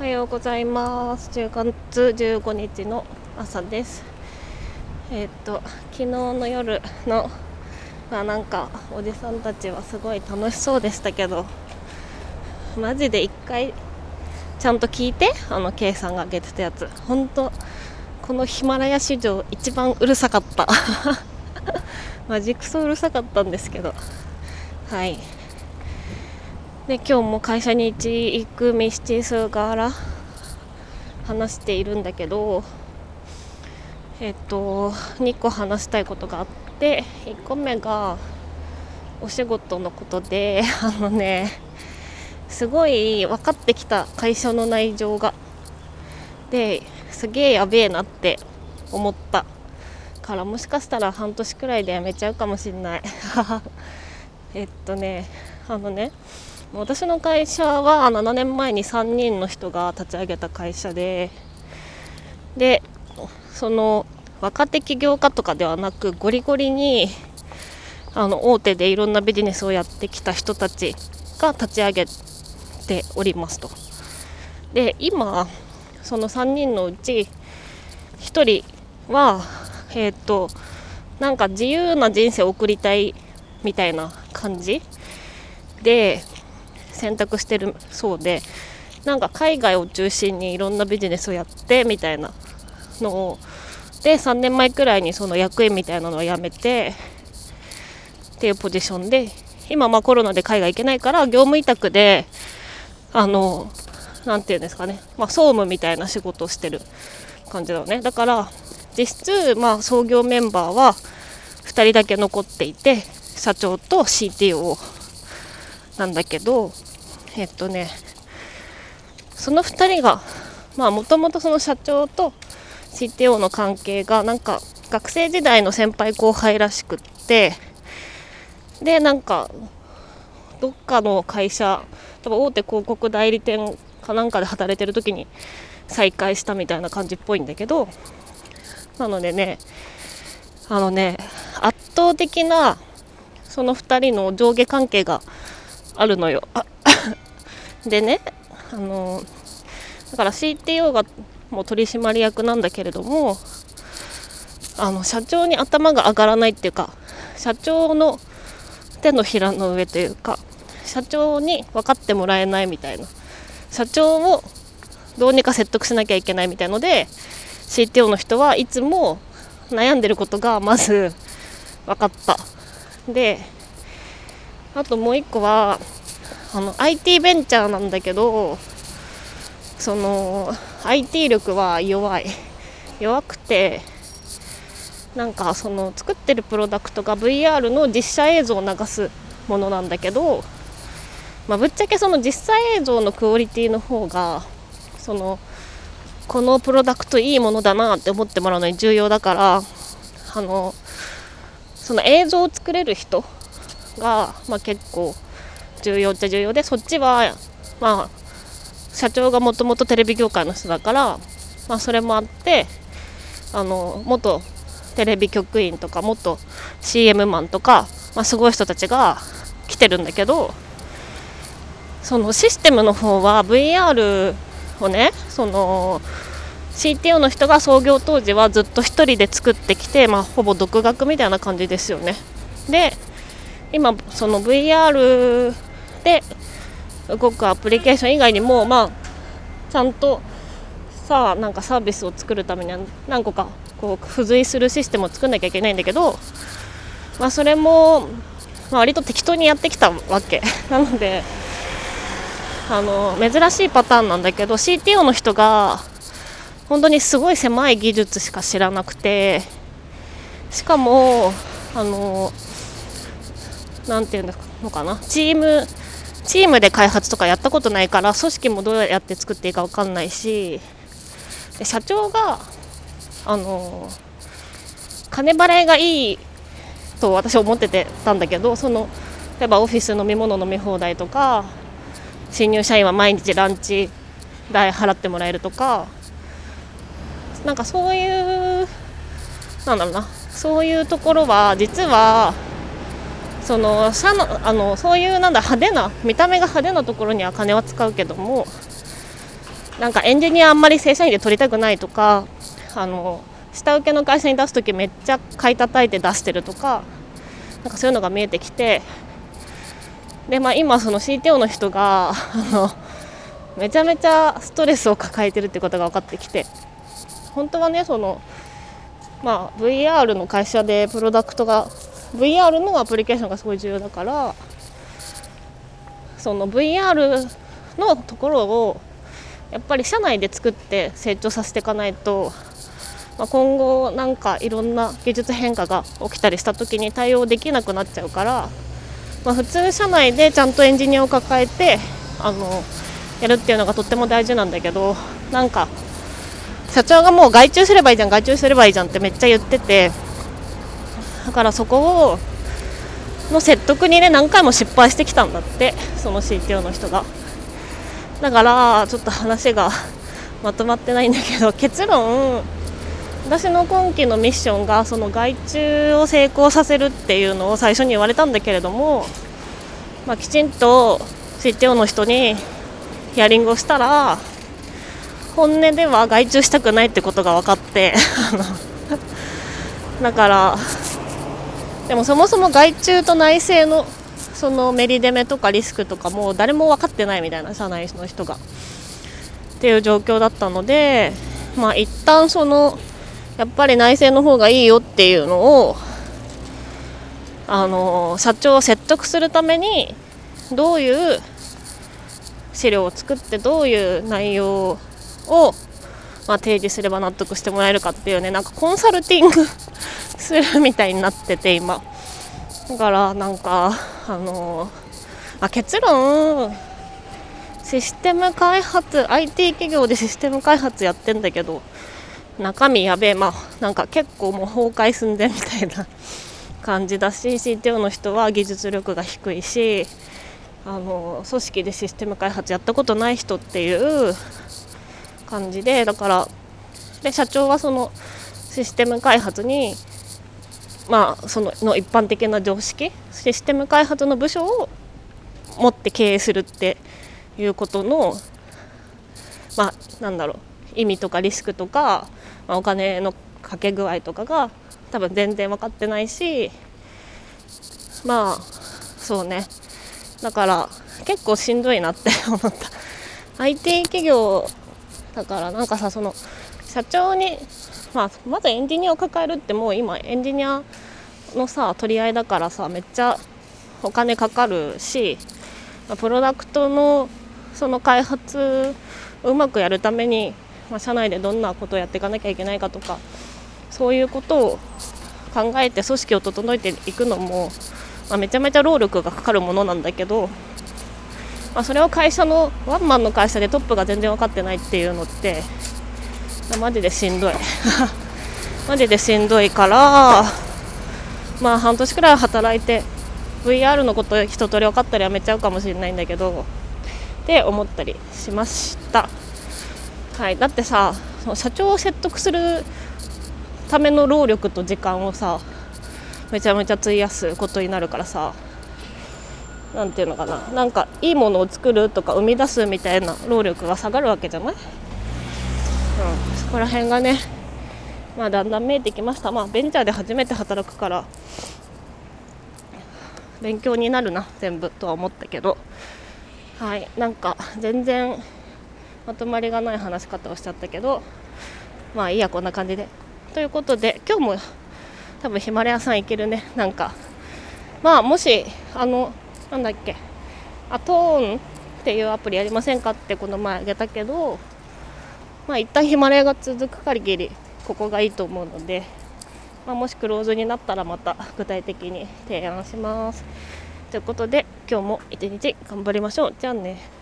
おはようございます。10月15日の朝です。えー、っと昨日の夜のまあなんかおじさんたちはすごい楽しそうでしたけどマジで一回ちゃんと聞いてあの K さんが上げてたやつ。本当このヒマラヤ史上一番うるさかった。マジクソうるさかったんですけど。はい。で今日も会社に行く道数から話しているんだけどえっと2個話したいことがあって1個目がお仕事のことであのねすごい分かってきた会社の内情がですげえやべえなって思った。からもしかしたら半年くらいで辞めちゃうかもしんない。えっとねあのね私の会社は7年前に3人の人が立ち上げた会社ででその若手起業家とかではなくゴリゴリにあの大手でいろんなビジネスをやってきた人たちが立ち上げておりますと。で今その3人のうち1人はえっ、ー、となんか自由な人生を送りたいみたいな感じで選択してるそうでなんか海外を中心にいろんなビジネスをやってみたいなのをで3年前くらいにその役員みたいなのを辞めてっていうポジションで今まコロナで海外行けないから業務委託であの何て言うんですかね、まあ、総務みたいな仕事をしてる感じだよね。だから実質まあ創業メンバーは2人だけ残っていて社長と CTO なんだけどえっとねその2人がまあもともとその社長と CTO の関係がなんか学生時代の先輩後輩らしくってでなんかどっかの会社多分大手広告代理店かなんかで働いてる時に再会したみたいな感じっぽいんだけどなのでねあのね圧倒的なその2人の上下関係があるのよ。でねあのだから CTO がもう取締役なんだけれどもあの社長に頭が上がらないっていうか社長の手のひらの上というか社長に分かってもらえないみたいな社長をどうにか説得しなきゃいけないみたいので CTO の人はいつも悩んでることがまず分かった。であともう一個はあの IT ベンチャーなんだけどその IT 力は弱い。弱くてなんかその作ってるプロダクトが VR の実写映像を流すものなんだけど、まあ、ぶっちゃけその実際映像のクオリティの方がそのこのプロダクトいいものだなって思ってもらうのに重要だからあのその映像を作れる人が、まあ、結構重要っちゃ重要でそっちはまあ社長がもともとテレビ業界の人だから、まあ、それもあってあの元テレビ局員とか元 CM マンとか、まあ、すごい人たちが来てるんだけどそのシステムの方は VR をねその CTO の人が創業当時はずっと1人で作ってきて、まあ、ほぼ独学みたいな感じですよね。で今その VR で動くアプリケーション以外にもまあちゃんとさあなんかサービスを作るためには何個かこう付随するシステムを作んなきゃいけないんだけど、まあ、それも、まあ、割と適当にやってきたわけ。なのであの珍しいパターンなんだけど CTO の人が本当にすごい狭い技術しか知らなくてしかもあの何て言うのかな？チームチームで開発とかやったことないから組織もどうやって作っていいか分かんないしで社長があの金払いがいいと私は思っててたんだけどその例えばオフィス飲み物飲み放題とか新入社員は毎日ランチ代払ってもらえるとかなんかそういうなんだろうなそういうところは実はその社のあのそういうなんだ派手な見た目が派手なところには金は使うけどもなんかエンジニアあんまり正社員で取りたくないとかあの下請けの会社に出す時めっちゃ買い叩いて出してるとかなんかそういうのが見えてきてで、まあ、今その CTO の人があのめちゃめちゃストレスを抱えてるってことが分かってきて本当はねその、まあ、VR の会社でプロダクトが VR のアプリケーションがすごい重要だからその VR のところをやっぱり社内で作って成長させていかないと、まあ、今後なんかいろんな技術変化が起きたりした時に対応できなくなっちゃうから、まあ、普通社内でちゃんとエンジニアを抱えてあのやるっていうのがとっても大事なんだけどなんか社長がもう外注すればいいじゃん外注すればいいじゃんってめっちゃ言っててだからそこをの説得にね何回も失敗してきたんだってその CTO の人が。だからちょっと話がまとまってないんだけど 結論私の今期のミッションがその外注を成功させるっていうのを最初に言われたんだけれども、まあ、きちんと CTO の人にヒアリングをしたら本音では外注したくないってことが分かって だからでもそもそも外注と内政のそのメリデメとかリスクとかも誰も分かってないみたいな社内の人が。っていう状況だったのでまあ一旦そのやっぱり内政の方がいいよっていうのをあの社長を説得するためにどういう資料を作ってどういう内容を、まあ、提示すれば納得してもらえるかっていうねなんかコンサルティング するみたいになってて今。だからなんかあのあ結論。システム開発 IT 企業でシステム開発やってんだけど中身やべえ。まあなんか結構もう崩壊寸前みたいな 感じだし CTO の人は技術力が低いしあの組織でシステム開発やったことない人っていう感じでだからで社長はそのシステム開発にまあそのの一般的な常識システム開発の部署を持って経営するっていうことのまあなんだろう意味とかリスクとか、まあ、お金のかけ具合とかが多分全然分かってないしまあそうね。だから結構しんどいなって思った。IT 企業だからなんかさその社長に、まあ、まずエンジニアを抱えるってもう今エンジニアのさ取り合いだからさめっちゃお金かかるしプロダクトのその開発をうまくやるために、まあ、社内でどんなことをやっていかなきゃいけないかとかそういうことを考えて組織を整えていくのもまあ、めちゃめちゃ労力がかかるものなんだけど、まあ、それを会社のワンマンの会社でトップが全然分かってないっていうのってマジでしんどい。マジでしんどいからまあ半年くらい働いて VR のこと一通り分かったりやめちゃうかもしれないんだけどって思ったりしました。はい。だってさ社長を説得するための労力と時間をさめちゃめちゃ費やすことになるからさ何ていうのかな。なんかいいものを作るとか生み出すみたいな労力が下がるわけじゃない、うん、そこら辺がねまあだんだん見えてきました。まあベンチャーで初めて働くから勉強になるな全部とは思ったけど。はい。なんか全然まとまりがない話し方をしちゃったけどまあいいやこんな感じで。ということで今日も多分ヒマラヤさん行けるね。なんかまあもしあのなんだっけ？あトーンっていうアプリやりませんかってこの前あげたけどまあ一旦ヒマラヤが続く限りここがいいと思うので、まあ、もしクローズになったらまた具体的に提案します。ということで今日も一日頑張りましょう。じゃあね。